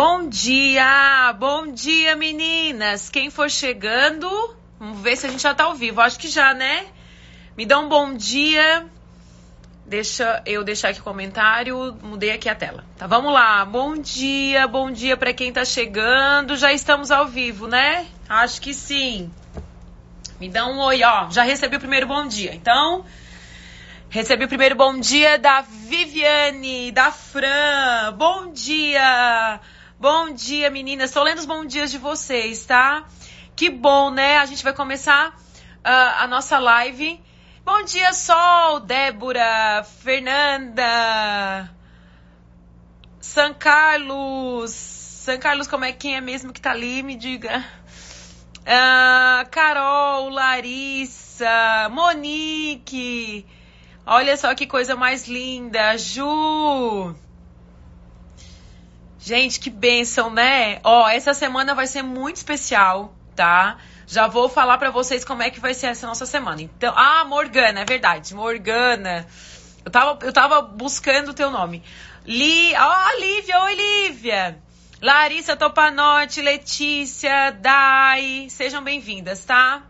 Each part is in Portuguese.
Bom dia, bom dia meninas. Quem for chegando, vamos ver se a gente já tá ao vivo. Acho que já, né? Me dá um bom dia. Deixa eu deixar aqui o comentário. Mudei aqui a tela. Tá, vamos lá. Bom dia, bom dia para quem tá chegando. Já estamos ao vivo, né? Acho que sim. Me dá um oi, ó. Já recebi o primeiro bom dia. Então, recebi o primeiro bom dia da Viviane, da Fran. Bom dia. Bom dia, meninas. Estou lendo os bons dias de vocês, tá? Que bom, né? A gente vai começar uh, a nossa live. Bom dia, Sol, Débora, Fernanda, São Carlos. São Carlos, como é quem é mesmo que tá ali? Me diga. Uh, Carol, Larissa, Monique. Olha só que coisa mais linda. Ju. Gente, que bênção, né? Ó, essa semana vai ser muito especial, tá? Já vou falar para vocês como é que vai ser essa nossa semana. Então, ah, Morgana, é verdade. Morgana. Eu tava, eu tava buscando o teu nome. Li, ó, oh, Lívia, oi, Lívia. Larissa Topanotti, Letícia, Dai, sejam bem-vindas, tá?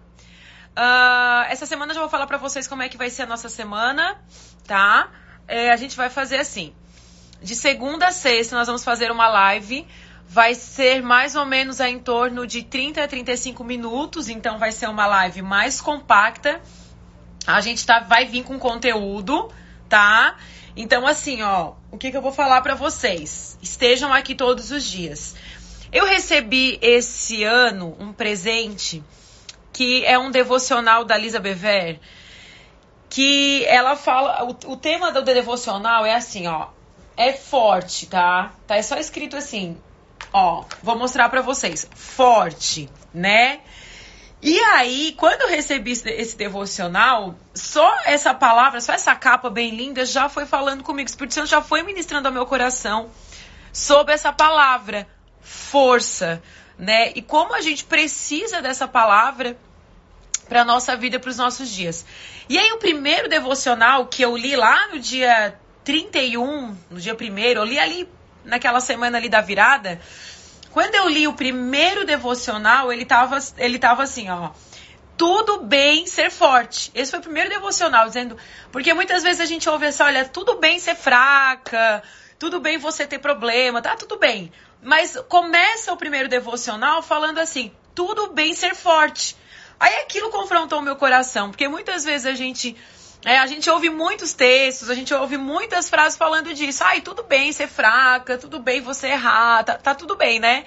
Uh, essa semana eu já vou falar para vocês como é que vai ser a nossa semana, tá? É, a gente vai fazer assim de segunda a sexta nós vamos fazer uma live. Vai ser mais ou menos em torno de 30 a 35 minutos, então vai ser uma live mais compacta. A gente tá, vai vir com conteúdo, tá? Então, assim, ó, o que, que eu vou falar para vocês? Estejam aqui todos os dias. Eu recebi esse ano um presente que é um devocional da Lisa Bever, que ela fala. O, o tema do devocional é assim, ó é forte, tá? Tá é só escrito assim, ó, vou mostrar para vocês, forte, né? E aí, quando eu recebi esse devocional, só essa palavra, só essa capa bem linda já foi falando comigo. O Espírito Santo já foi ministrando ao meu coração sobre essa palavra, força, né? E como a gente precisa dessa palavra para nossa vida, para os nossos dias. E aí, o primeiro devocional que eu li lá no dia 31, no dia primeiro, eu li ali naquela semana ali da virada. Quando eu li o primeiro devocional, ele tava, ele tava assim, ó. Tudo bem ser forte. Esse foi o primeiro devocional, dizendo. Porque muitas vezes a gente ouve assim: olha, tudo bem ser fraca, tudo bem você ter problema, tá tudo bem. Mas começa o primeiro devocional falando assim: tudo bem ser forte. Aí aquilo confrontou o meu coração, porque muitas vezes a gente é, a gente ouve muitos textos, a gente ouve muitas frases falando disso. Ai, tudo bem ser fraca, tudo bem você errar, tá, tá tudo bem, né?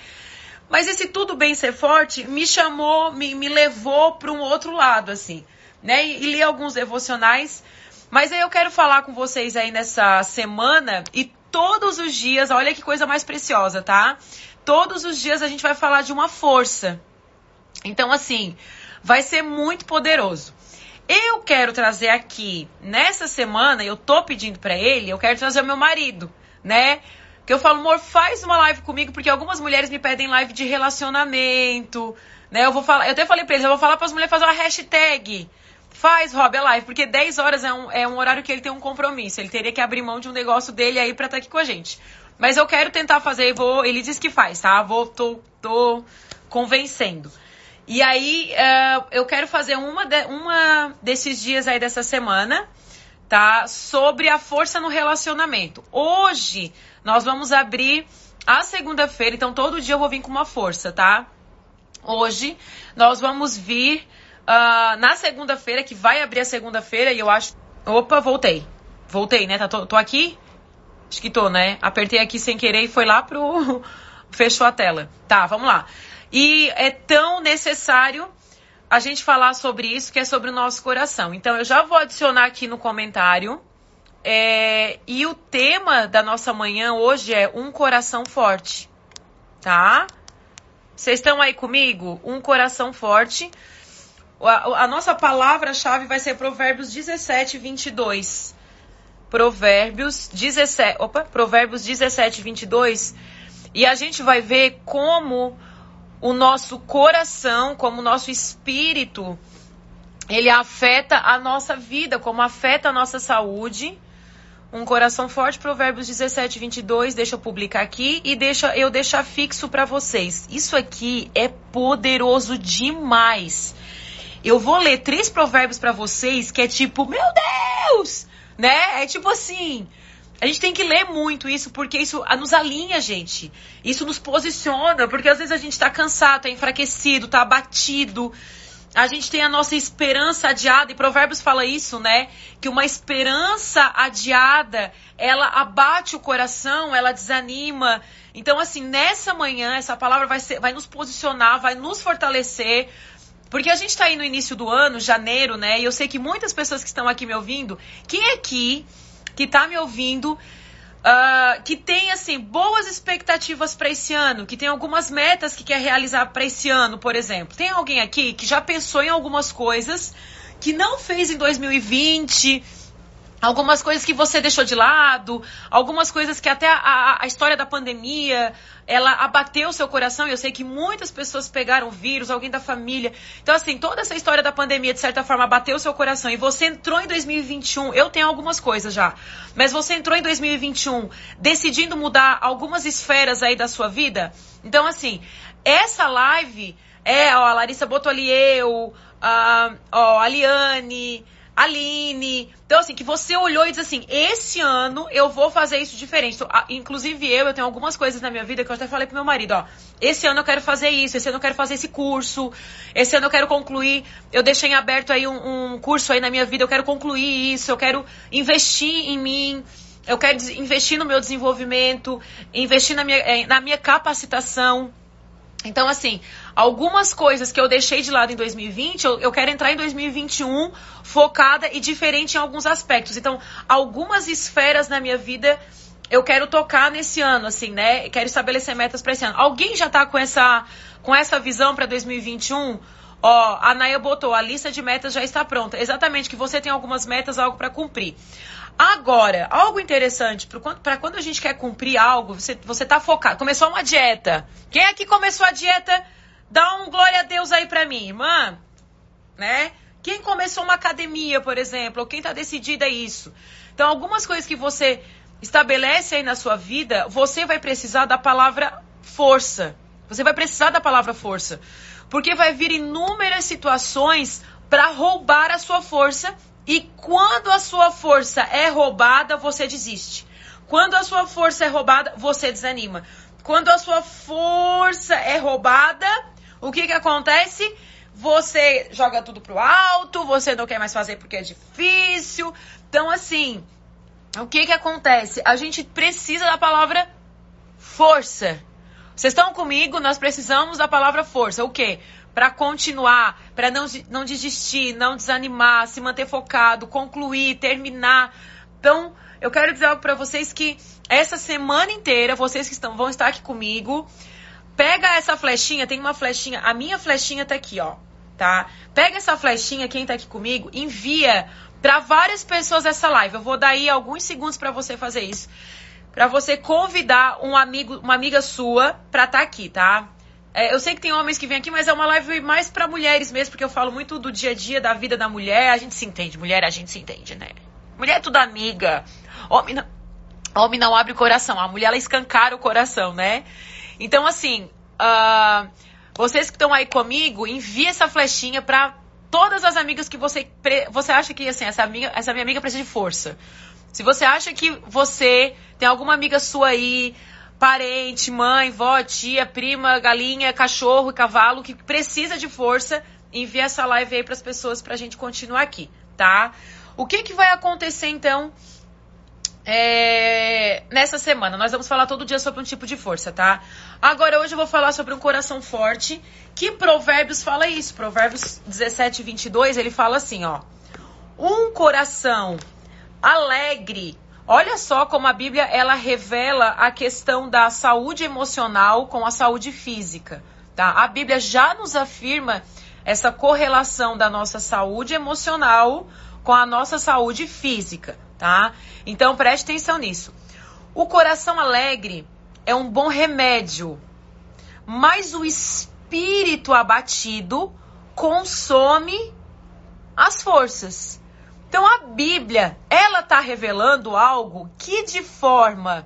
Mas esse tudo bem ser forte me chamou, me, me levou para um outro lado, assim, né? E, e li alguns devocionais. Mas aí eu quero falar com vocês aí nessa semana e todos os dias, olha que coisa mais preciosa, tá? Todos os dias a gente vai falar de uma força. Então, assim, vai ser muito poderoso. Eu quero trazer aqui, nessa semana, eu tô pedindo para ele, eu quero trazer o meu marido, né? Que eu falo, amor, faz uma live comigo, porque algumas mulheres me pedem live de relacionamento, né? Eu vou falar, eu até falei pra eles, eu vou falar para as mulheres fazer uma hashtag. Faz, Rob, a live, porque 10 horas é um, é um horário que ele tem um compromisso. Ele teria que abrir mão de um negócio dele aí pra estar tá aqui com a gente. Mas eu quero tentar fazer, vou, ele diz que faz, tá? Vou, tô, tô convencendo. E aí, uh, eu quero fazer uma, de, uma desses dias aí dessa semana, tá? Sobre a força no relacionamento. Hoje, nós vamos abrir a segunda-feira, então todo dia eu vou vir com uma força, tá? Hoje, nós vamos vir uh, na segunda-feira, que vai abrir a segunda-feira, e eu acho. Opa, voltei. Voltei, né? Tá, tô, tô aqui? Acho que tô, né? Apertei aqui sem querer e foi lá pro. Fechou a tela. Tá, vamos lá. E é tão necessário a gente falar sobre isso, que é sobre o nosso coração. Então, eu já vou adicionar aqui no comentário. É, e o tema da nossa manhã hoje é um coração forte, tá? Vocês estão aí comigo? Um coração forte. A, a nossa palavra-chave vai ser Provérbios 17, 22. Provérbios 17, opa, Provérbios 17, 22. E a gente vai ver como o nosso coração, como o nosso espírito, ele afeta a nossa vida, como afeta a nossa saúde, Um coração forte, Provérbios 17, 22, deixa eu publicar aqui e deixa eu deixar fixo para vocês. Isso aqui é poderoso demais. Eu vou ler três provérbios para vocês que é tipo, meu Deus! Né? É tipo assim, a gente tem que ler muito isso, porque isso nos alinha, gente. Isso nos posiciona, porque às vezes a gente tá cansado, tá enfraquecido, tá abatido a gente tem a nossa esperança adiada, e Provérbios fala isso, né? Que uma esperança adiada, ela abate o coração, ela desanima. Então, assim, nessa manhã, essa palavra vai, ser, vai nos posicionar, vai nos fortalecer. Porque a gente está aí no início do ano, janeiro, né? E eu sei que muitas pessoas que estão aqui me ouvindo, quem é aqui que está me ouvindo uh, que tem assim boas expectativas para esse ano, que tem algumas metas que quer realizar para esse ano, por exemplo. Tem alguém aqui que já pensou em algumas coisas que não fez em 2020? Algumas coisas que você deixou de lado, algumas coisas que até a, a, história da pandemia, ela abateu o seu coração, eu sei que muitas pessoas pegaram vírus, alguém da família. Então, assim, toda essa história da pandemia, de certa forma, abateu o seu coração, e você entrou em 2021, eu tenho algumas coisas já, mas você entrou em 2021 decidindo mudar algumas esferas aí da sua vida. Então, assim, essa live é, ó, a Larissa botou ali eu, a, ó, a Liane, Aline. Então, assim, que você olhou e disse assim: esse ano eu vou fazer isso diferente. Então, inclusive eu, eu tenho algumas coisas na minha vida que eu até falei pro meu marido: ó, esse ano eu quero fazer isso, esse ano eu quero fazer esse curso, esse ano eu quero concluir. Eu deixei em aberto aí um, um curso aí na minha vida, eu quero concluir isso, eu quero investir em mim. Eu quero investir no meu desenvolvimento, investir na minha, eh, na minha capacitação. Então, assim, algumas coisas que eu deixei de lado em 2020, eu, eu, quero entrar em 2021 focada e diferente em alguns aspectos. Então, algumas esferas na minha vida eu quero tocar nesse ano, assim, né? Quero estabelecer metas para esse ano. Alguém já tá com essa, com essa visão para 2021? Ó, a Naya botou, a lista de metas já está pronta. Exatamente, que você tem algumas metas, algo para cumprir. Agora, algo interessante, para quando a gente quer cumprir algo, você, você tá focado. Começou uma dieta. Quem aqui começou a dieta? Dá um glória a Deus aí pra mim, irmã. Né? Quem começou uma academia, por exemplo, ou quem tá decidida a isso. Então, algumas coisas que você estabelece aí na sua vida, você vai precisar da palavra força. Você vai precisar da palavra força. Porque vai vir inúmeras situações para roubar a sua força e quando a sua força é roubada, você desiste. Quando a sua força é roubada, você desanima. Quando a sua força é roubada, o que que acontece? Você joga tudo pro alto, você não quer mais fazer porque é difícil. Então, assim, o que que acontece? A gente precisa da palavra força. Vocês estão comigo? Nós precisamos da palavra força. O quê? Para continuar, para não, não desistir, não desanimar, se manter focado, concluir, terminar. Então, eu quero dizer algo para vocês que essa semana inteira, vocês que estão, vão estar aqui comigo, pega essa flechinha, tem uma flechinha, a minha flechinha tá aqui, ó, tá? Pega essa flechinha, quem tá aqui comigo, envia para várias pessoas essa live. Eu vou dar aí alguns segundos para você fazer isso. Para você convidar um amigo, uma amiga sua para estar tá aqui, tá? É, eu sei que tem homens que vêm aqui, mas é uma live mais para mulheres mesmo, porque eu falo muito do dia a dia da vida da mulher. A gente se entende, mulher a gente se entende, né? Mulher é tudo amiga. Homem não, homem não abre o coração, a mulher ela escancara o coração, né? Então, assim, uh, vocês que estão aí comigo, envie essa flechinha para todas as amigas que você, você acha que, assim, essa, amiga, essa minha amiga precisa de força. Se você acha que você tem alguma amiga sua aí, parente, mãe, vó, tia, prima, galinha, cachorro cavalo que precisa de força, envia essa live aí para as pessoas para a gente continuar aqui, tá? O que, que vai acontecer então é, nessa semana? Nós vamos falar todo dia sobre um tipo de força, tá? Agora, hoje eu vou falar sobre um coração forte, que Provérbios fala isso. Provérbios 17, 22, ele fala assim, ó. Um coração alegre Olha só como a Bíblia ela revela a questão da saúde emocional com a saúde física. Tá? A Bíblia já nos afirma essa correlação da nossa saúde emocional com a nossa saúde física, tá? Então preste atenção nisso. O coração alegre é um bom remédio, mas o espírito abatido consome as forças. Então a Bíblia, ela está revelando algo que de forma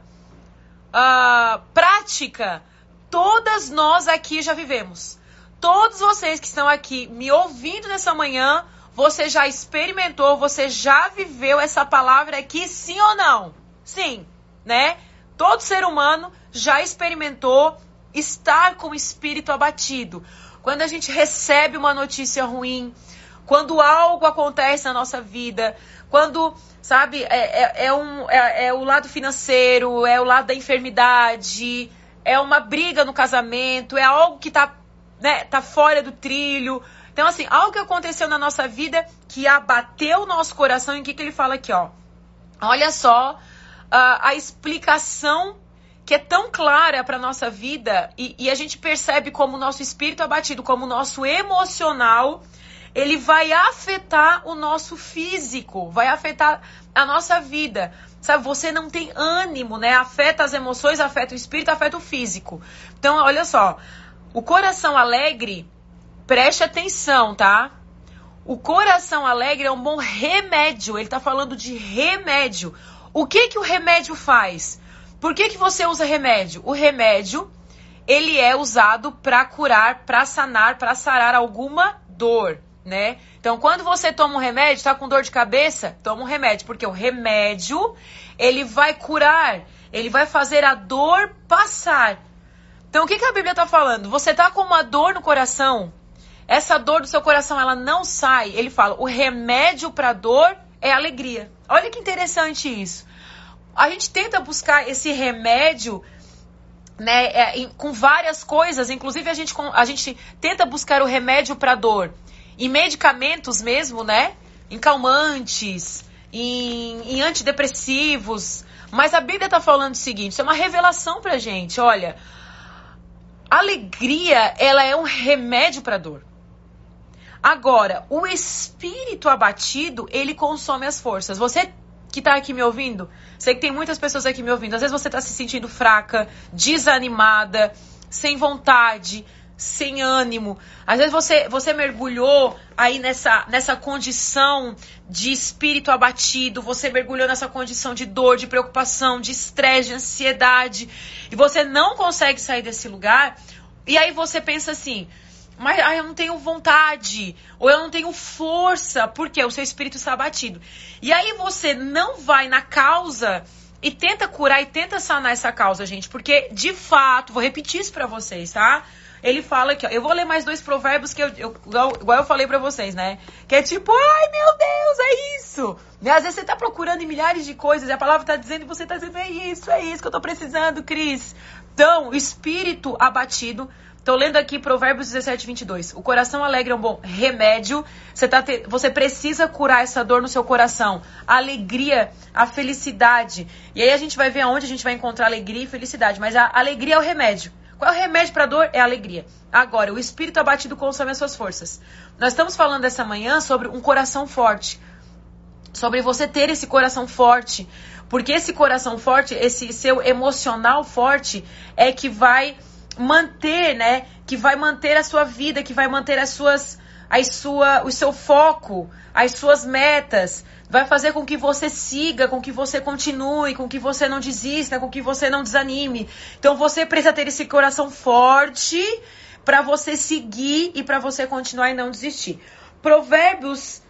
uh, prática todas nós aqui já vivemos. Todos vocês que estão aqui me ouvindo nessa manhã, você já experimentou, você já viveu essa palavra aqui, sim ou não? Sim, né? Todo ser humano já experimentou estar com o espírito abatido. Quando a gente recebe uma notícia ruim, quando algo acontece na nossa vida, quando, sabe, é, é, é um, é, é o lado financeiro, é o lado da enfermidade, é uma briga no casamento, é algo que tá, né, tá fora do trilho. Então, assim, algo que aconteceu na nossa vida que abateu o nosso coração, e o que, que ele fala aqui, ó? Olha só uh, a explicação que é tão clara para nossa vida e, e, a gente percebe como o nosso espírito abatido, como o nosso emocional, ele vai afetar o nosso físico, vai afetar a nossa vida. Sabe, você não tem ânimo, né? Afeta as emoções, afeta o espírito, afeta o físico. Então, olha só, o coração alegre, preste atenção, tá? O coração alegre é um bom remédio. Ele está falando de remédio. O que que o remédio faz? Por que, que você usa remédio? O remédio, ele é usado para curar, para sanar, para sarar alguma dor, né? Então, quando você toma um remédio, está com dor de cabeça, toma um remédio, porque o remédio, ele vai curar, ele vai fazer a dor passar. Então, o que, que a Bíblia está falando? Você está com uma dor no coração, essa dor do seu coração, ela não sai. Ele fala, o remédio para dor é alegria. Olha que interessante isso a gente tenta buscar esse remédio né, é, com várias coisas, inclusive a gente, a gente tenta buscar o remédio para dor em medicamentos mesmo, né? Em calmantes, em, em antidepressivos. Mas a Bíblia está falando o seguinte: isso é uma revelação pra gente. Olha, alegria, ela é um remédio para dor. Agora, o espírito abatido, ele consome as forças. Você que está aqui me ouvindo, sei que tem muitas pessoas aqui me ouvindo. Às vezes você está se sentindo fraca, desanimada, sem vontade, sem ânimo. Às vezes você, você mergulhou aí nessa, nessa condição de espírito abatido, você mergulhou nessa condição de dor, de preocupação, de estresse, de ansiedade, e você não consegue sair desse lugar. E aí você pensa assim: mas eu não tenho vontade, ou eu não tenho força, porque o seu espírito está abatido. E aí você não vai na causa e tenta curar e tenta sanar essa causa, gente, porque de fato, vou repetir isso para vocês, tá? Ele fala aqui, ó, eu vou ler mais dois provérbios que eu, eu igual, igual, eu falei para vocês, né? Que é tipo, ai meu Deus, é isso. E às vezes você tá procurando em milhares de coisas e a palavra tá dizendo e você tá dizendo, é isso, é isso que eu tô precisando, Cris. Então, espírito abatido Estou lendo aqui Provérbios 17, 22. O coração alegre é um bom remédio. Você, tá te... você precisa curar essa dor no seu coração. A alegria, a felicidade. E aí a gente vai ver aonde a gente vai encontrar alegria e felicidade. Mas a alegria é o remédio. Qual é o remédio para a dor? É a alegria. Agora, o espírito abatido consome as suas forças. Nós estamos falando essa manhã sobre um coração forte. Sobre você ter esse coração forte. Porque esse coração forte, esse seu emocional forte, é que vai manter, né? Que vai manter a sua vida, que vai manter as suas, as sua, o seu foco, as suas metas, vai fazer com que você siga, com que você continue, com que você não desista, com que você não desanime. Então você precisa ter esse coração forte para você seguir e para você continuar e não desistir. Provérbios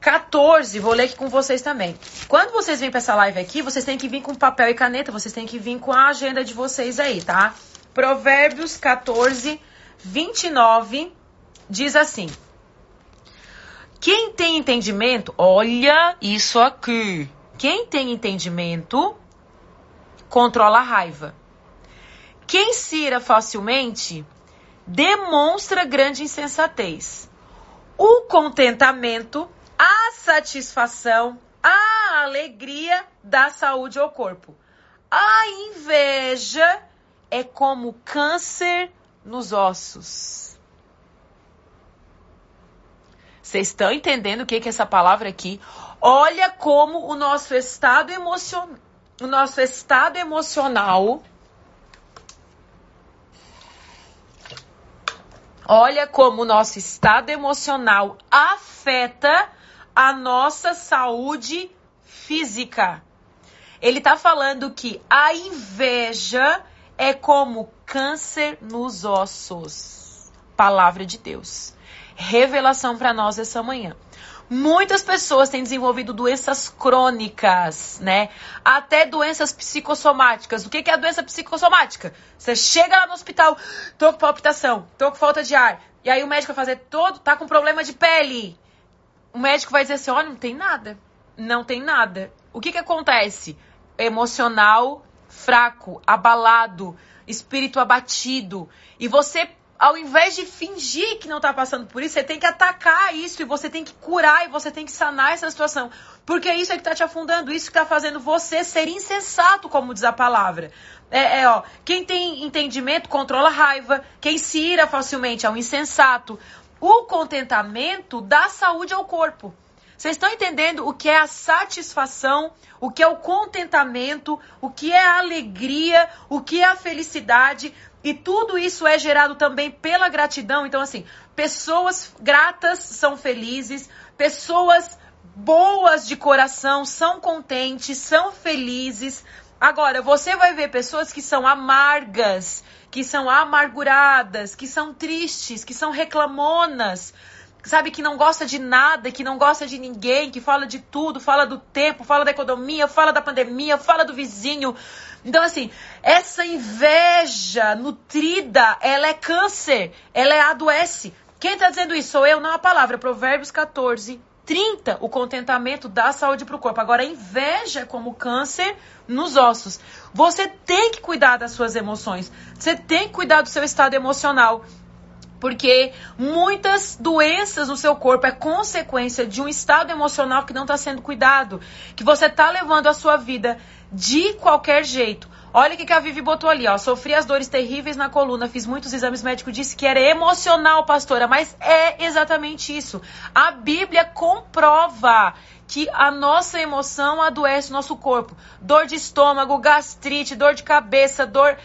14, vou ler aqui com vocês também. Quando vocês vêm para essa live aqui, vocês têm que vir com papel e caneta, vocês têm que vir com a agenda de vocês aí, tá? Provérbios 14, 29 diz assim: Quem tem entendimento, olha isso aqui. Quem tem entendimento controla a raiva. Quem se ira facilmente demonstra grande insensatez. O contentamento, a satisfação, a alegria dá saúde ao corpo. A inveja é como câncer nos ossos. Vocês estão entendendo o que, que é essa palavra aqui? Olha como o nosso estado emocional, o nosso estado emocional Olha como o nosso estado emocional afeta a nossa saúde física. Ele está falando que a inveja é como câncer nos ossos. Palavra de Deus. Revelação para nós essa manhã. Muitas pessoas têm desenvolvido doenças crônicas, né? Até doenças psicossomáticas. O que é a doença psicossomática? Você chega lá no hospital, tô com palpitação, tô com falta de ar. E aí o médico vai fazer todo, tá com problema de pele. O médico vai dizer assim: olha, não tem nada. Não tem nada. O que que acontece? Emocional fraco, abalado, espírito abatido. E você ao invés de fingir que não está passando por isso, você tem que atacar isso e você tem que curar e você tem que sanar essa situação. Porque isso é que está te afundando, isso que está fazendo você ser insensato, como diz a palavra. É, é, ó, quem tem entendimento controla a raiva, quem se ira facilmente é um insensato. O contentamento dá saúde ao corpo. Vocês estão entendendo o que é a satisfação, o que é o contentamento, o que é a alegria, o que é a felicidade? E tudo isso é gerado também pela gratidão. Então, assim, pessoas gratas são felizes, pessoas boas de coração são contentes, são felizes. Agora, você vai ver pessoas que são amargas, que são amarguradas, que são tristes, que são reclamonas, sabe, que não gosta de nada, que não gosta de ninguém, que fala de tudo, fala do tempo, fala da economia, fala da pandemia, fala do vizinho. Então, assim, essa inveja nutrida, ela é câncer, ela é adoece. Quem está dizendo isso? Sou eu, não a palavra. Provérbios 14, 30. O contentamento dá saúde para o corpo. Agora, a inveja é como câncer nos ossos. Você tem que cuidar das suas emoções. Você tem que cuidar do seu estado emocional. Porque muitas doenças no seu corpo é consequência de um estado emocional que não está sendo cuidado. Que você está levando a sua vida de qualquer jeito. Olha o que, a Vivi botou ali, ó. Sofri as dores terríveis na coluna, fiz muitos exames médicos, disse que era emocional, pastora, mas é exatamente isso. A Bíblia comprova que a nossa emoção adoece o nosso corpo. Dor de estômago, gastrite, dor de cabeça, dor.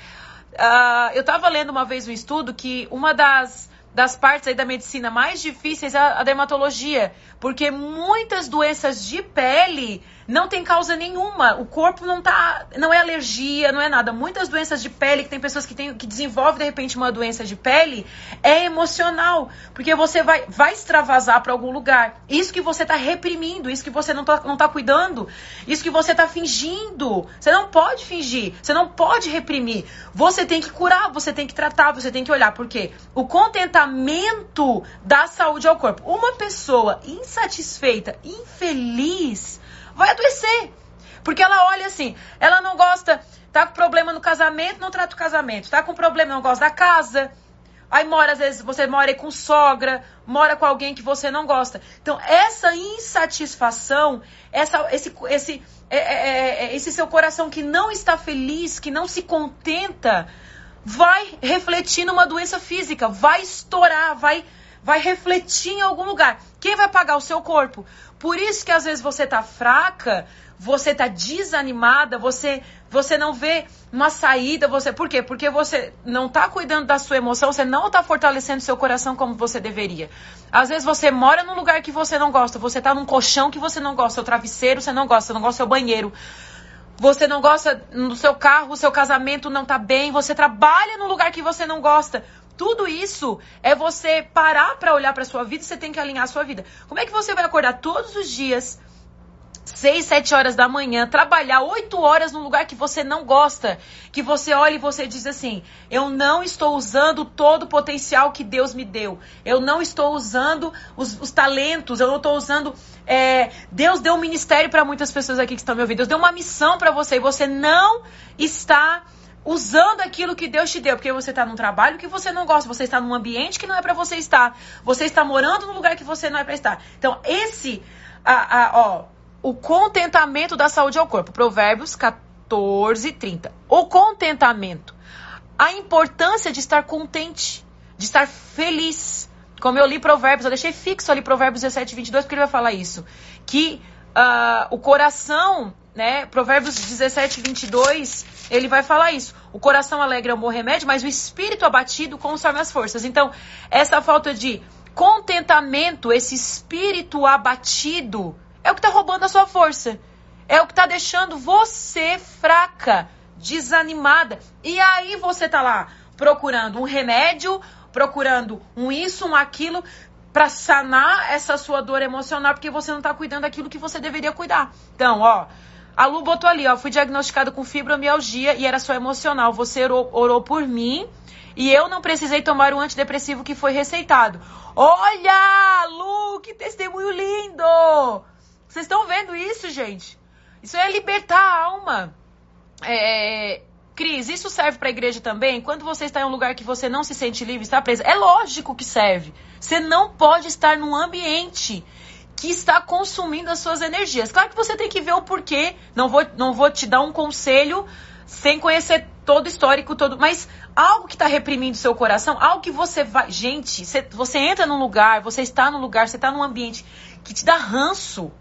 Uh, eu estava lendo uma vez um estudo que uma das das partes aí da medicina mais difíceis é a dermatologia, porque muitas doenças de pele não tem causa nenhuma. O corpo não tá, não é alergia, não é nada. Muitas doenças de pele que tem pessoas que tem, que desenvolvem de repente uma doença de pele é emocional, porque você vai vai extravasar para algum lugar. Isso que você tá reprimindo, isso que você não tá, não tá cuidando, isso que você tá fingindo. Você não pode fingir, você não pode reprimir. Você tem que curar, você tem que tratar, você tem que olhar, porque o contentamento dá saúde ao corpo. Uma pessoa insatisfeita, infeliz, vai adoecer. Porque ela olha assim, ela não gosta, tá com problema no casamento, não trata o casamento. Tá com problema, não gosta da casa. Aí mora, às vezes, você mora aí com sogra, mora com alguém que você não gosta. Então, essa insatisfação, essa, esse, esse, é, é, é, é esse seu coração que não está feliz, que não se contenta, vai refletir numa doença física, vai estourar, vai, vai refletir em algum lugar. Quem vai pagar o seu corpo? Por isso que às vezes você tá fraca, você tá desanimada, você você não vê uma saída, você por quê? Porque você não tá cuidando da sua emoção, você não tá fortalecendo seu coração como você deveria. Às vezes você mora num lugar que você não gosta, você tá num colchão que você não gosta, seu travesseiro você não gosta, você não gosta do seu banheiro. Você não gosta do seu carro, o seu casamento não tá bem, você trabalha num lugar que você não gosta. Tudo isso é você parar para olhar para sua vida e você tem que alinhar a sua vida. Como é que você vai acordar todos os dias, 6, 7 horas da manhã, trabalhar 8 horas num lugar que você não gosta, que você olha e você diz assim: eu não estou usando todo o potencial que Deus me deu, eu não estou usando os, os talentos, eu não estou usando. É, Deus deu um ministério para muitas pessoas aqui que estão me ouvindo, Deus deu uma missão para você e você não está usando aquilo que Deus te deu, porque você está num trabalho que você não gosta, você está num ambiente que não é para você estar, você está morando num lugar que você não é para estar. Então, esse, a, a, ó, o contentamento da saúde ao corpo, Provérbios 14, 30. O contentamento, a importância de estar contente, de estar feliz. Como eu li Provérbios, eu deixei fixo ali Provérbios 17, 22, porque ele vai falar isso. Que uh, o coração né? Provérbios 17, 22, ele vai falar isso. O coração alegre é um bom remédio, mas o espírito abatido consome as forças. Então, essa falta de contentamento, esse espírito abatido, é o que está roubando a sua força. É o que está deixando você fraca, desanimada. E aí você tá lá procurando um remédio, procurando um isso, um aquilo, para sanar essa sua dor emocional, porque você não tá cuidando daquilo que você deveria cuidar. Então, ó, a Lu botou ali, ó, fui diagnosticada com fibromialgia e era só emocional. Você orou, orou por mim e eu não precisei tomar o antidepressivo que foi receitado. Olha, Lu, que testemunho lindo! Vocês estão vendo isso, gente? Isso é libertar a alma. É, Cris, isso serve para a igreja também? Quando você está em um lugar que você não se sente livre, está presa, é lógico que serve. Você não pode estar num ambiente que está consumindo as suas energias. Claro que você tem que ver o porquê. Não vou, não vou te dar um conselho sem conhecer todo o histórico, todo. Mas algo que está reprimindo seu coração, algo que você vai. Gente, você, você entra num lugar, você está num lugar, você está num ambiente que te dá ranço.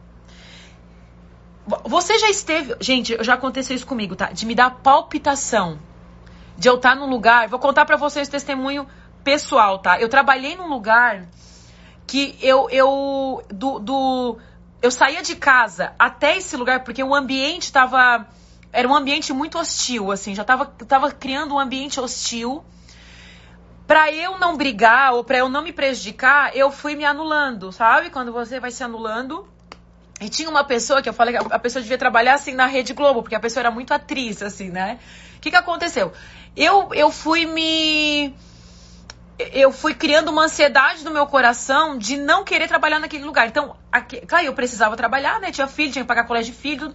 Você já esteve. Gente, já aconteceu isso comigo, tá? De me dar palpitação. De eu estar num lugar. Vou contar para vocês testemunho pessoal, tá? Eu trabalhei num lugar que eu. eu do, do, eu saía de casa até esse lugar porque o ambiente estava. Era um ambiente muito hostil, assim. Já tava, tava criando um ambiente hostil. Pra eu não brigar ou pra eu não me prejudicar, eu fui me anulando, sabe? Quando você vai se anulando e tinha uma pessoa que eu falei que a pessoa devia trabalhar assim na Rede Globo, porque a pessoa era muito atriz, assim, né? O que, que aconteceu? Eu, eu fui me. Eu fui criando uma ansiedade no meu coração de não querer trabalhar naquele lugar. Então, aqui, claro, eu precisava trabalhar, né? Tinha filho, tinha que pagar colégio de filho.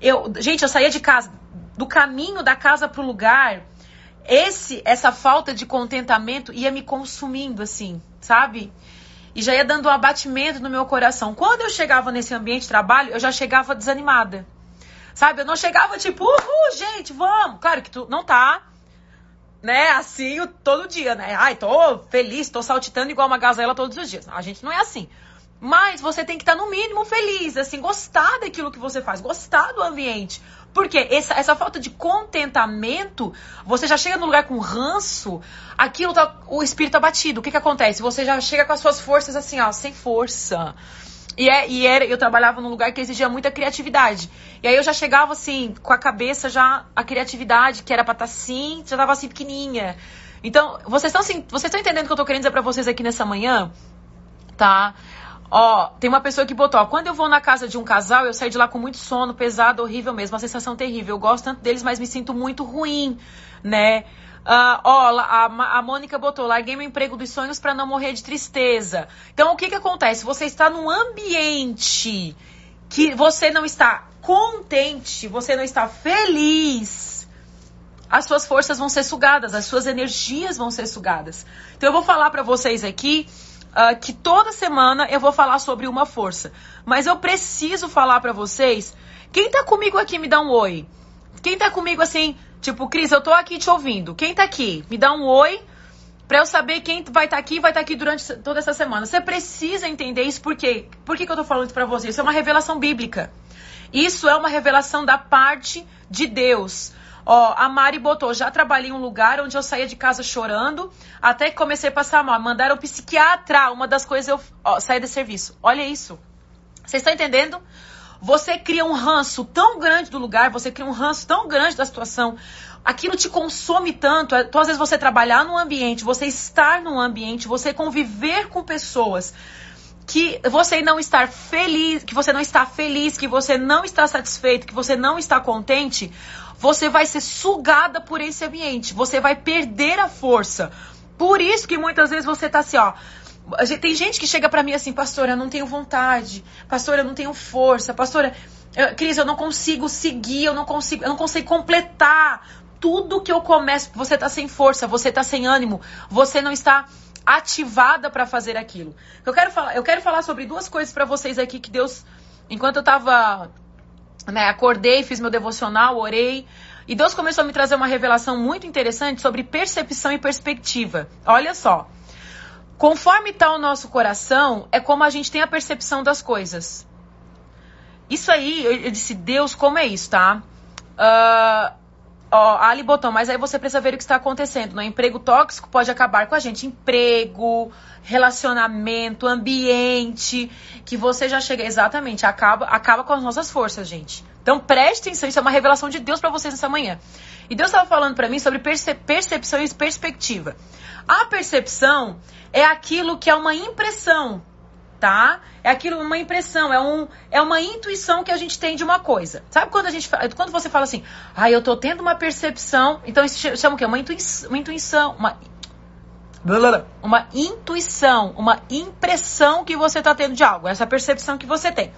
Eu, gente, eu saía de casa, do caminho da casa pro lugar. Esse, essa falta de contentamento ia me consumindo, assim, sabe? e já ia dando um abatimento no meu coração. Quando eu chegava nesse ambiente de trabalho, eu já chegava desanimada. Sabe? Eu não chegava tipo, uhul, gente, vamos. Claro que tu não tá, né, assim todo dia, né? Ai, tô feliz, tô saltitando igual uma gazela todos os dias. A gente não é assim. Mas você tem que estar, no mínimo, feliz, assim, gostar daquilo que você faz, gostar do ambiente. Porque essa, essa falta de contentamento, você já chega no lugar com ranço, aquilo tá, o espírito abatido. O que que acontece? Você já chega com as suas forças assim, ó, sem força. E, é, e era, eu trabalhava num lugar que exigia muita criatividade. E aí eu já chegava assim, com a cabeça já, a criatividade, que era pra estar tá assim, já tava assim pequenininha. Então, vocês estão assim, vocês estão entendendo o que eu tô querendo dizer pra vocês aqui nessa manhã? Tá? Ó, tem uma pessoa que botou, ó, quando eu vou na casa de um casal, eu saio de lá com muito sono, pesado, horrível mesmo, uma sensação terrível. Eu gosto tanto deles, mas me sinto muito ruim, né? Uh, ó, a, a Mônica botou, larguei meu emprego dos sonhos para não morrer de tristeza. Então, o que que acontece? Você está num ambiente que você não está contente, você não está feliz, as suas forças vão ser sugadas, as suas energias vão ser sugadas. Então, eu vou falar para vocês aqui uh, que toda semana eu vou falar sobre uma força. Mas eu preciso falar para vocês. Quem tá comigo aqui me dá um oi. Quem tá comigo assim, tipo, Cris, eu tô aqui te ouvindo. Quem tá aqui? Me dá um oi para eu saber quem vai estar tá aqui vai estar tá aqui durante toda essa semana. Você precisa entender isso por quê? Por que, que eu tô falando isso pra você? Isso é uma revelação bíblica. Isso é uma revelação da parte de Deus. Ó, a Mari botou, já trabalhei em um lugar onde eu saía de casa chorando, até que comecei a passar mal. Mandaram psiquiatra, uma das coisas eu ó, saí de serviço. Olha isso. Vocês estão entendendo? Você cria um ranço tão grande do lugar, você cria um ranço tão grande da situação. Aquilo te consome tanto. Então, às vezes, você trabalhar num ambiente, você estar num ambiente, você conviver com pessoas que você não estar feliz, que você não está feliz, que você não está satisfeito, que você não está contente, você vai ser sugada por esse ambiente, você vai perder a força. Por isso que muitas vezes você tá assim, ó. Tem gente que chega para mim assim, pastora, eu não tenho vontade, pastora, eu não tenho força, pastora, eu, Cris, eu não consigo seguir, eu não consigo, eu não consigo completar tudo que eu começo. Você tá sem força, você tá sem ânimo, você não está ativada para fazer aquilo. Eu quero falar, eu quero falar sobre duas coisas para vocês aqui que Deus, enquanto eu tava né, acordei, fiz meu devocional, orei. E Deus começou a me trazer uma revelação muito interessante sobre percepção e perspectiva. Olha só. Conforme está o nosso coração, é como a gente tem a percepção das coisas. Isso aí, eu, disse, Deus, como é isso, tá? Uh, Ó, Ali botou, mas aí você precisa ver o que está acontecendo. No emprego tóxico pode acabar com a gente. Emprego, relacionamento, ambiente, que você já chega. Exatamente, acaba, acaba com as nossas forças, gente. Então preste atenção, isso é uma revelação de Deus para vocês nessa manhã. E Deus estava falando para mim sobre percepção e perspectiva. A percepção é aquilo que é uma impressão tá? É aquilo, uma impressão, é, um, é uma intuição que a gente tem de uma coisa. Sabe quando a gente quando você fala assim, ah, eu tô tendo uma percepção, então isso chama o quê? Uma, intui, uma intuição, uma uma intuição, uma impressão que você tá tendo de algo, essa percepção que você tem.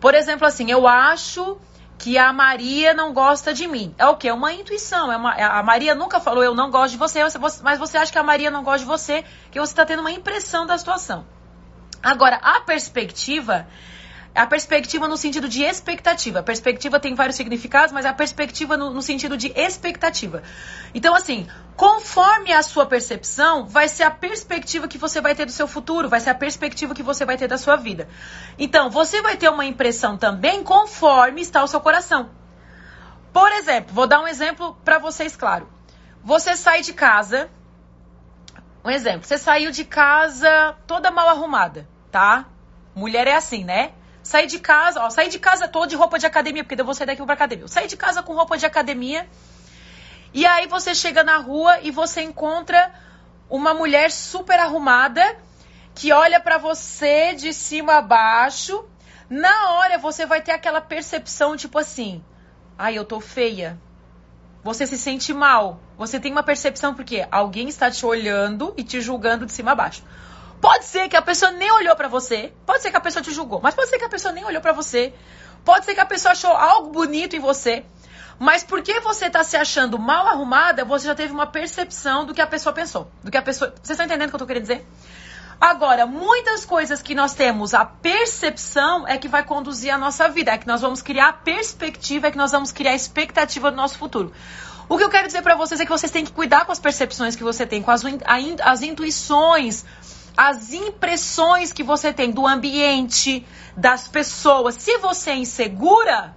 Por exemplo, assim, eu acho que a Maria não gosta de mim. É o quê? É uma intuição. É uma, a Maria nunca falou eu não gosto de você, mas você acha que a Maria não gosta de você, que você está tendo uma impressão da situação. Agora, a perspectiva a perspectiva no sentido de expectativa. A perspectiva tem vários significados, mas a perspectiva no, no, sentido de expectativa. Então, assim, conforme a sua percepção, vai ser a perspectiva que você vai ter do seu futuro, vai ser a perspectiva que você vai ter da sua vida. Então, você vai ter uma impressão também conforme está o seu coração. Por exemplo, vou dar um exemplo para vocês, claro. Você sai de casa. Um exemplo, você saiu de casa toda mal arrumada tá? Mulher é assim, né? Sair de casa, ó, sair de casa todo de roupa de academia, porque eu vou sair daqui pra academia. Sair de casa com roupa de academia. E aí você chega na rua e você encontra uma mulher super arrumada que olha para você de cima a baixo. Na hora você vai ter aquela percepção tipo assim: "Ai, eu tô feia". Você se sente mal. Você tem uma percepção porque alguém está te olhando e te julgando de cima a baixo. Pode ser que a pessoa nem olhou para você, pode ser que a pessoa te julgou, mas pode ser que a pessoa nem olhou para você, pode ser que a pessoa achou algo bonito em você, mas porque você tá se achando mal arrumada, você já teve uma percepção do que a pessoa pensou, do que a pessoa. Vocês estão entendendo o que eu tô querendo dizer? Agora, muitas coisas que nós temos, a percepção é que vai conduzir a nossa vida, é que nós vamos criar a perspectiva, é que nós vamos criar a expectativa do nosso futuro. O que eu quero dizer para vocês é que vocês têm que cuidar com as percepções que você tem, com as, as intuições as impressões que você tem do ambiente, das pessoas. Se você é insegura,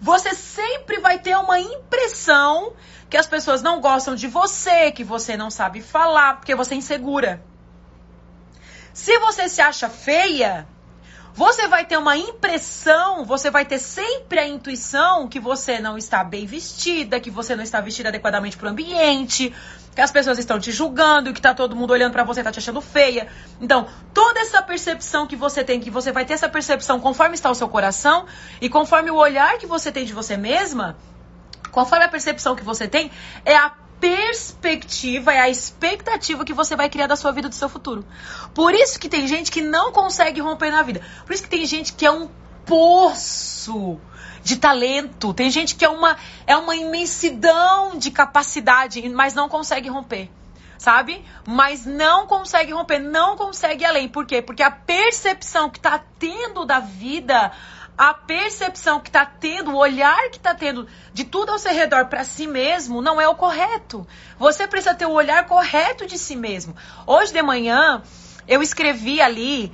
você sempre vai ter uma impressão que as pessoas não gostam de você, que você não sabe falar, porque você é insegura. Se você se acha feia, você vai ter uma impressão, você vai ter sempre a intuição que você não está bem vestida, que você não está vestida adequadamente para o ambiente, que as pessoas estão te julgando, que tá todo mundo olhando para você, tá te achando feia. Então, toda essa percepção que você tem, que você vai ter essa percepção conforme está o seu coração e conforme o olhar que você tem de você mesma, conforme a percepção que você tem, é a perspectiva, é a expectativa que você vai criar da sua vida, do seu futuro. Por isso que tem gente que não consegue romper na vida. Por isso que tem gente que é um poço de talento. Tem gente que é uma, é uma imensidão de capacidade, mas não consegue romper. Sabe? Mas não consegue romper, não consegue ir além. Por quê? Porque a percepção que está tendo da vida, a percepção que está tendo, o olhar que está tendo de tudo ao seu redor para si mesmo, não é o correto. Você precisa ter o olhar correto de si mesmo. Hoje de manhã, eu escrevi ali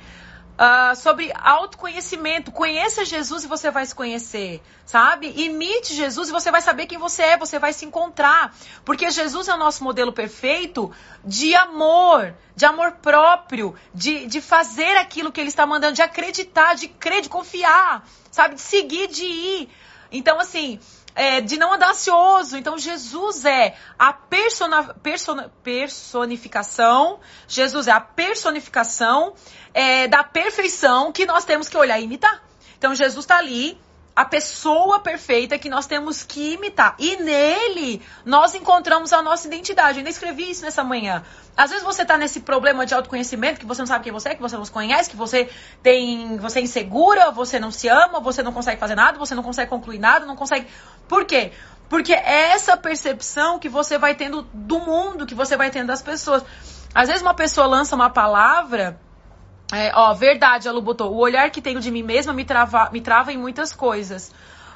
Uh, sobre autoconhecimento. Conheça Jesus e você vai se conhecer, sabe? Imite Jesus e você vai saber quem você é, você vai se encontrar. Porque Jesus é o nosso modelo perfeito de amor, de amor próprio, de, de fazer aquilo que ele está mandando, de acreditar, de crer, de confiar, sabe? De seguir, de ir. Então, assim, é, de não andar ansioso. Então, Jesus é a persona, persona, personificação, Jesus é a personificação é, da perfeição que nós temos que olhar e imitar. Então, Jesus está ali, a pessoa perfeita que nós temos que imitar. E nele nós encontramos a nossa identidade. Eu ainda escrevi isso nessa manhã. Às vezes você está nesse problema de autoconhecimento, que você não sabe quem você é, que você não se conhece, que você tem. Você é insegura, você não se ama, você não consegue fazer nada, você não consegue concluir nada, não consegue. Por quê? Porque é essa percepção que você vai tendo do mundo, que você vai tendo das pessoas. Às vezes uma pessoa lança uma palavra. É, ó, verdade, a Lu botou. O olhar que tenho de mim mesma me trava, me trava em muitas coisas.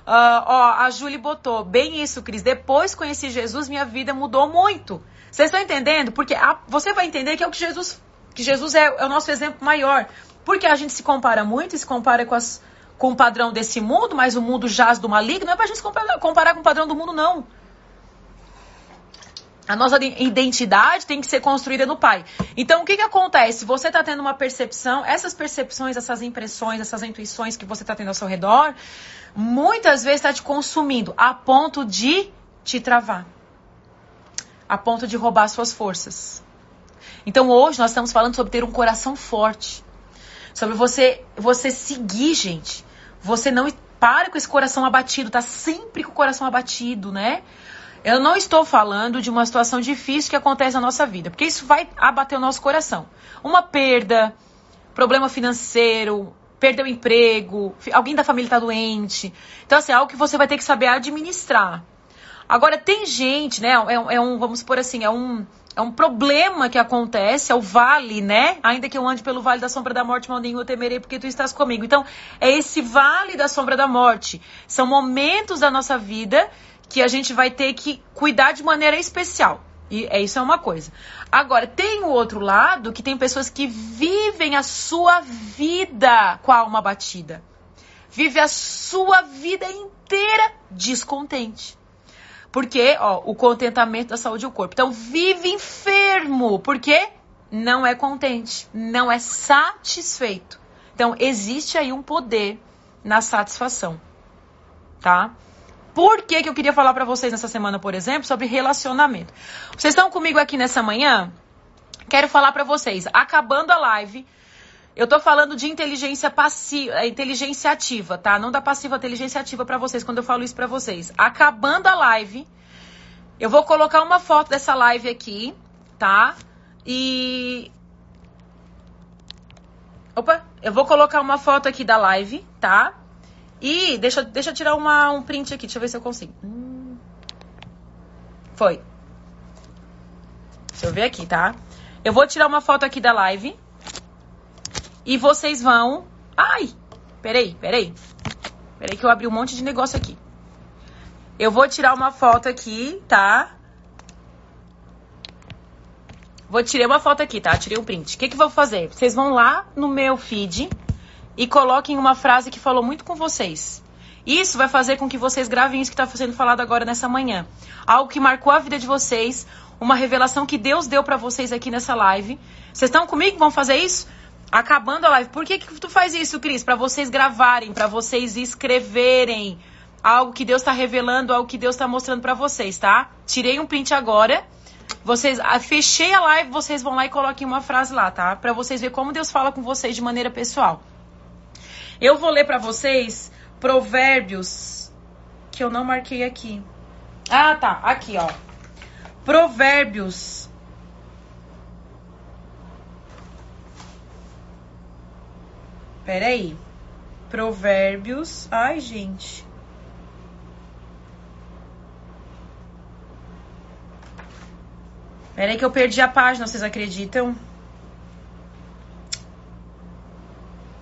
Uh, ó, a Julie botou. Bem isso, Cris. Depois conheci Jesus, minha vida mudou muito. Vocês estão entendendo? Porque a, você vai entender que é o que Jesus, que Jesus é, é, o nosso exemplo maior. Porque a gente se compara muito, se compara com, as, com o padrão desse mundo, mas o mundo jaz do maligno. Não é pra gente se comparar, comparar com o padrão do mundo, não. A nossa identidade tem que ser construída no Pai. Então, o que, que acontece? Você está tendo uma percepção, essas percepções, essas impressões, essas intuições que você está tendo ao seu redor, muitas vezes está te consumindo a ponto de te travar, a ponto de roubar suas forças. Então, hoje nós estamos falando sobre ter um coração forte, sobre você, você seguir, gente. Você não para com esse coração abatido, tá sempre com o coração abatido, né? Eu não estou falando de uma situação difícil que acontece na nossa vida, porque isso vai abater o nosso coração. Uma perda, problema financeiro, perdeu o emprego, alguém da família está doente. Então, assim, é algo que você vai ter que saber administrar. Agora, tem gente, né? É, é um, vamos supor assim, é um, é um problema que acontece, é o vale, né? Ainda que eu ande pelo vale da sombra da morte, mal nenhum eu temerei porque tu estás comigo. Então, é esse vale da sombra da morte. São momentos da nossa vida que a gente vai ter que cuidar de maneira especial. E é, isso é uma coisa. Agora, tem o outro lado que tem pessoas que vivem a sua vida com a alma batida. Vive a sua vida inteira descontente. Porque, ó, o contentamento da saúde do corpo. Então, vive enfermo. Porque não é contente, não é satisfeito. Então, existe aí um poder na satisfação. Tá? Por que, que eu queria falar para vocês nessa semana, por exemplo, sobre relacionamento? Vocês estão comigo aqui nessa manhã? Quero falar para vocês, acabando a live, eu tô falando de inteligência passiva, é, inteligência ativa, tá? Não da passiva, inteligência ativa para vocês quando eu falo isso para vocês. Acabando a live, eu vou colocar uma foto dessa live aqui, tá? E Opa, eu vou colocar uma foto aqui da live, tá? E deixa, deixa eu tirar uma, um print aqui, deixa eu ver se eu consigo. Hum. Foi. Deixa eu ver aqui, tá? Eu vou tirar uma foto aqui da live. E vocês vão. Ai! Peraí, peraí. Peraí que eu abri um monte de negócio aqui. Eu vou tirar uma foto aqui, tá? Vou tirar uma foto aqui, tá? Tirei um print. O que que eu vou fazer? Vocês vão lá no meu feed e coloquem uma frase que falou muito com vocês. Isso vai fazer com que vocês gravem isso que está sendo falado agora nessa manhã. Algo que marcou a vida de vocês, uma revelação que Deus deu para vocês aqui nessa live. Vocês estão comigo? Vão fazer isso? Acabando a live. Por que, que tu faz isso, Cris? Para vocês gravarem, para vocês escreverem algo que Deus está revelando, algo que Deus está mostrando para vocês, tá? Tirei um print agora. Vocês, ah, fechei a live, vocês vão lá e coloquem uma frase lá, tá? Para vocês verem como Deus fala com vocês de maneira pessoal. Eu vou ler para vocês Provérbios que eu não marquei aqui. Ah, tá, aqui, ó. Provérbios Peraí. Provérbios. Ai, gente. Peraí que eu perdi a página, vocês acreditam?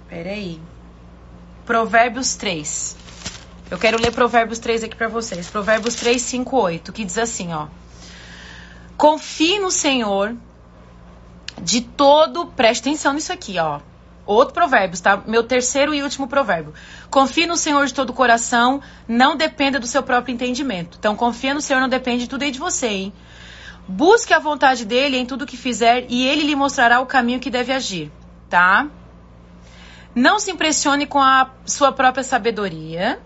Peraí. Provérbios 3. Eu quero ler Provérbios 3 aqui para vocês. Provérbios 3, 5, 8, que diz assim, ó. Confie no Senhor de todo, preste atenção nisso aqui, ó. Outro provérbio, tá? Meu terceiro e último provérbio. Confie no Senhor de todo o coração, não dependa do seu próprio entendimento. Então, confia no Senhor, não depende de tudo aí de você, hein? Busque a vontade dele em tudo que fizer e ele lhe mostrará o caminho que deve agir, tá? Não se impressione com a sua própria sabedoria.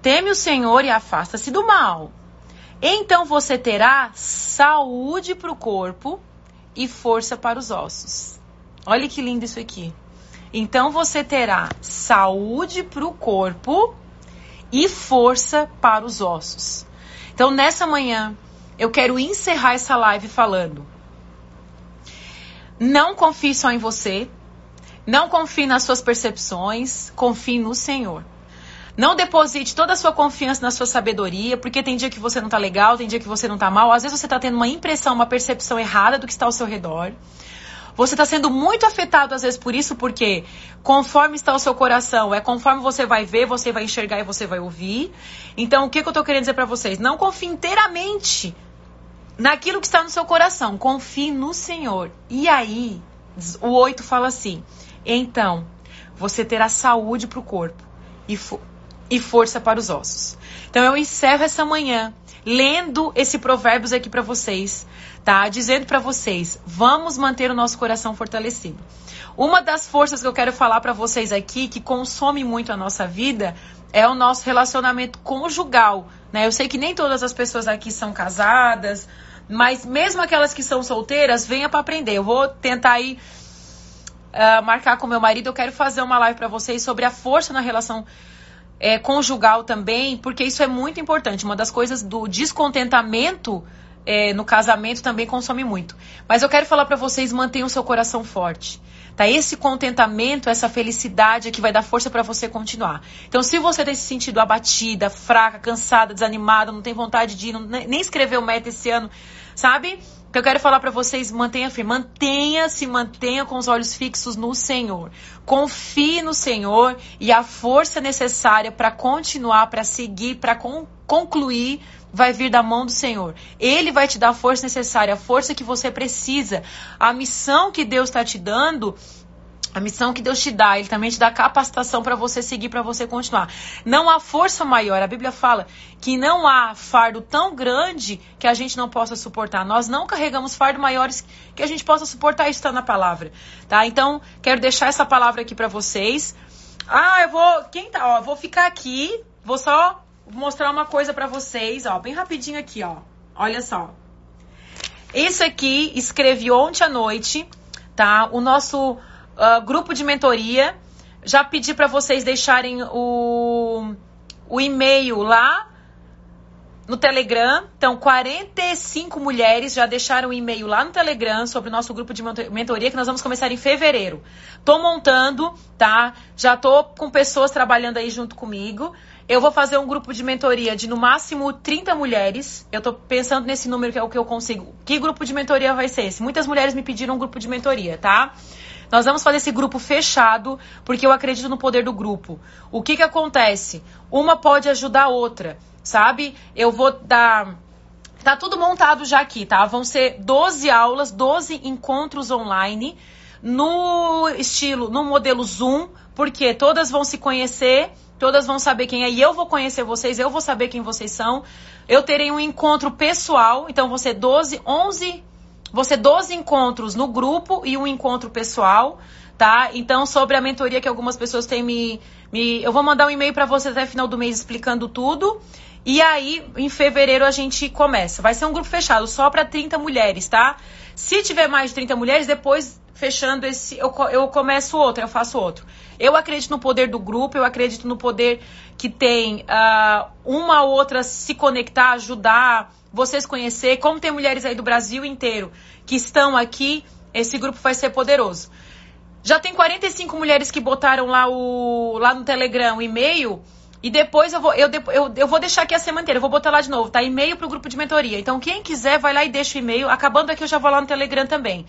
Teme o Senhor e afasta-se do mal. Então você terá saúde para o corpo e força para os ossos. Olha que lindo isso aqui. Então você terá saúde para o corpo e força para os ossos. Então nessa manhã eu quero encerrar essa live falando: não confie só em você, não confie nas suas percepções, confie no Senhor. Não deposite toda a sua confiança na sua sabedoria, porque tem dia que você não tá legal, tem dia que você não tá mal. Às vezes você tá tendo uma impressão, uma percepção errada do que está ao seu redor. Você está sendo muito afetado às vezes por isso, porque conforme está o seu coração, é conforme você vai ver, você vai enxergar e você vai ouvir. Então, o que, que eu estou querendo dizer para vocês? Não confie inteiramente naquilo que está no seu coração. Confie no Senhor. E aí, o 8 fala assim: então, você terá saúde para o corpo e, e força para os ossos. Então eu encerro essa manhã lendo esse provérbios aqui para vocês, tá? Dizendo para vocês, vamos manter o nosso coração fortalecido. Uma das forças que eu quero falar para vocês aqui, que consome muito a nossa vida, é o nosso relacionamento conjugal, né? Eu sei que nem todas as pessoas aqui são casadas, mas mesmo aquelas que são solteiras, venha para aprender. Eu vou tentar aí uh, marcar com meu marido. Eu quero fazer uma live para vocês sobre a força na relação é, conjugal também, porque isso é muito importante. Uma das coisas do descontentamento é, no casamento também consome muito. Mas eu quero falar para vocês: mantenham o seu coração forte. Tá? Esse contentamento, essa felicidade é que vai dar força para você continuar. Então, se você tem se sentido abatida, fraca, cansada, desanimada, não tem vontade de ir, não, nem escrever o meta esse ano, sabe? Que eu quero falar para vocês, mantenha firme, mantenha, se mantenha com os olhos fixos no Senhor. Confie no Senhor e a força necessária para continuar, para seguir, para con concluir vai vir da mão do Senhor. Ele vai te dar a força necessária, a força que você precisa. A missão que Deus está te dando a missão que Deus te dá, Ele também te dá capacitação para você seguir, para você continuar. Não há força maior. A Bíblia fala que não há fardo tão grande que a gente não possa suportar. Nós não carregamos fardo maiores que a gente possa suportar. Isso está na palavra, tá? Então quero deixar essa palavra aqui para vocês. Ah, eu vou. Quem tá? Ó, vou ficar aqui. Vou só mostrar uma coisa para vocês, ó, bem rapidinho aqui, ó. Olha só. Isso aqui escrevi ontem à noite, tá? O nosso uh, grupo de mentoria. Já pedi para vocês deixarem o, o e-mail lá no Telegram. Então, 45 mulheres já deixaram o e-mail lá no Telegram sobre o nosso grupo de mentoria que nós vamos começar em fevereiro. Tô montando, tá? Já tô com pessoas trabalhando aí junto comigo. Eu vou fazer um grupo de mentoria de no máximo 30 mulheres. Eu tô pensando nesse número que é o que eu consigo. Que grupo de mentoria vai ser esse? Muitas mulheres me pediram um grupo de mentoria, tá? Nós vamos fazer esse grupo fechado, porque eu acredito no poder do grupo. O que que acontece? Uma pode ajudar a outra, sabe? Eu vou dar Tá tudo montado já aqui, tá? Vão ser 12 aulas, 12 encontros online no estilo, no modelo Zoom, porque todas vão se conhecer, todas vão saber quem é, e eu vou conhecer vocês, eu vou saber quem vocês são. Eu terei um encontro pessoal, então vão ser 12, 11 você 12 encontros no grupo e um encontro pessoal, tá? Então, sobre a mentoria que algumas pessoas têm me. me eu vou mandar um e-mail para você até final do mês explicando tudo. E aí, em fevereiro, a gente começa. Vai ser um grupo fechado, só para 30 mulheres, tá? Se tiver mais de 30 mulheres, depois, fechando esse, eu, eu começo outro, eu faço outro. Eu acredito no poder do grupo, eu acredito no poder que tem uh, uma ou outra se conectar, ajudar vocês conhecer. Como tem mulheres aí do Brasil inteiro que estão aqui, esse grupo vai ser poderoso. Já tem 45 mulheres que botaram lá, o, lá no Telegram o e-mail. E depois eu vou, eu, eu, eu vou deixar aqui a semana inteira, eu vou botar lá de novo, tá? E-mail pro grupo de mentoria. Então, quem quiser, vai lá e deixa o e-mail. Acabando aqui, eu já vou lá no Telegram também.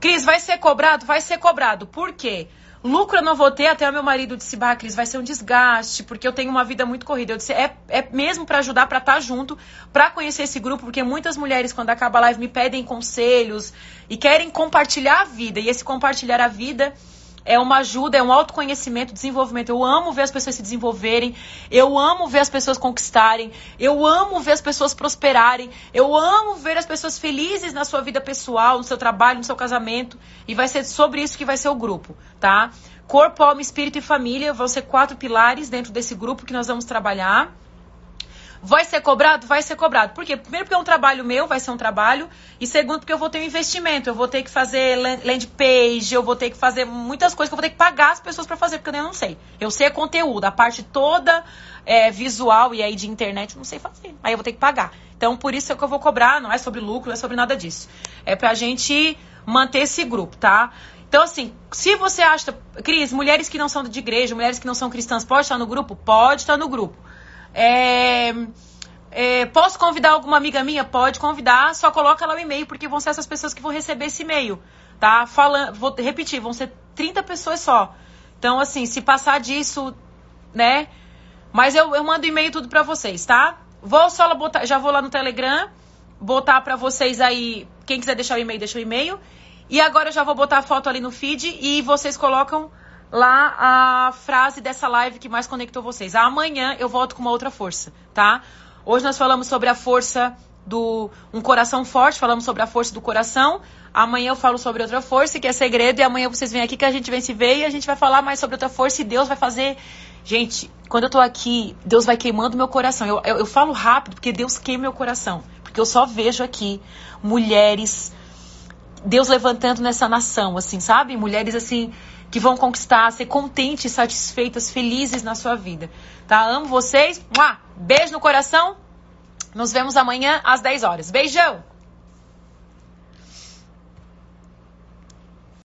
Cris, vai ser cobrado? Vai ser cobrado. Por quê? Lucro eu não vou ter, até o meu marido disse, bah, Cris, vai ser um desgaste, porque eu tenho uma vida muito corrida. Eu disse, é, é mesmo para ajudar, para estar tá junto, para conhecer esse grupo, porque muitas mulheres, quando acaba a live, me pedem conselhos e querem compartilhar a vida. E esse compartilhar a vida é uma ajuda, é um autoconhecimento, desenvolvimento. Eu amo ver as pessoas se desenvolverem, eu amo ver as pessoas conquistarem, eu amo ver as pessoas prosperarem, eu amo ver as pessoas felizes na sua vida pessoal, no seu trabalho, no seu casamento. E vai ser sobre isso que vai ser o grupo, tá? Corpo, alma, espírito e família vão ser quatro pilares dentro desse grupo que nós vamos trabalhar. Vai ser cobrado? Vai ser cobrado. Por quê? Primeiro porque é um trabalho meu, vai ser um trabalho. E segundo porque eu vou ter um investimento. Eu vou ter que fazer land page, eu vou ter que fazer muitas coisas que eu vou ter que pagar as pessoas para fazer, porque eu não sei. Eu sei conteúdo, a parte toda é, visual e aí de internet eu não sei fazer. Aí eu vou ter que pagar. Então por isso é que eu vou cobrar, não é sobre lucro, não é sobre nada disso. É pra gente manter esse grupo, tá? Então, assim, se você acha. Cris, mulheres que não são de igreja, mulheres que não são cristãs, pode estar no grupo? Pode estar no grupo. É, é, posso convidar alguma amiga minha? Pode convidar, só coloca lá o e-mail, porque vão ser essas pessoas que vão receber esse e-mail, tá? Falando, vou repetir, vão ser 30 pessoas só. Então, assim, se passar disso, né? Mas eu, eu mando e-mail tudo pra vocês, tá? Vou só botar, já vou lá no Telegram, botar pra vocês aí, quem quiser deixar o e-mail, deixa o e-mail. E agora eu já vou botar a foto ali no feed e vocês colocam lá a frase dessa live que mais conectou vocês. Amanhã eu volto com uma outra força, tá? Hoje nós falamos sobre a força do um coração forte, falamos sobre a força do coração. Amanhã eu falo sobre outra força, que é segredo, e amanhã vocês vêm aqui que a gente vem se ver e a gente vai falar mais sobre outra força e Deus vai fazer. Gente, quando eu tô aqui, Deus vai queimando meu coração. Eu, eu, eu falo rápido porque Deus queima meu coração. Porque eu só vejo aqui mulheres, Deus levantando nessa nação, assim, sabe? Mulheres assim que vão conquistar, ser contentes, satisfeitas, felizes na sua vida. Tá? Amo vocês. Beijo no coração. Nos vemos amanhã às 10 horas. Beijão!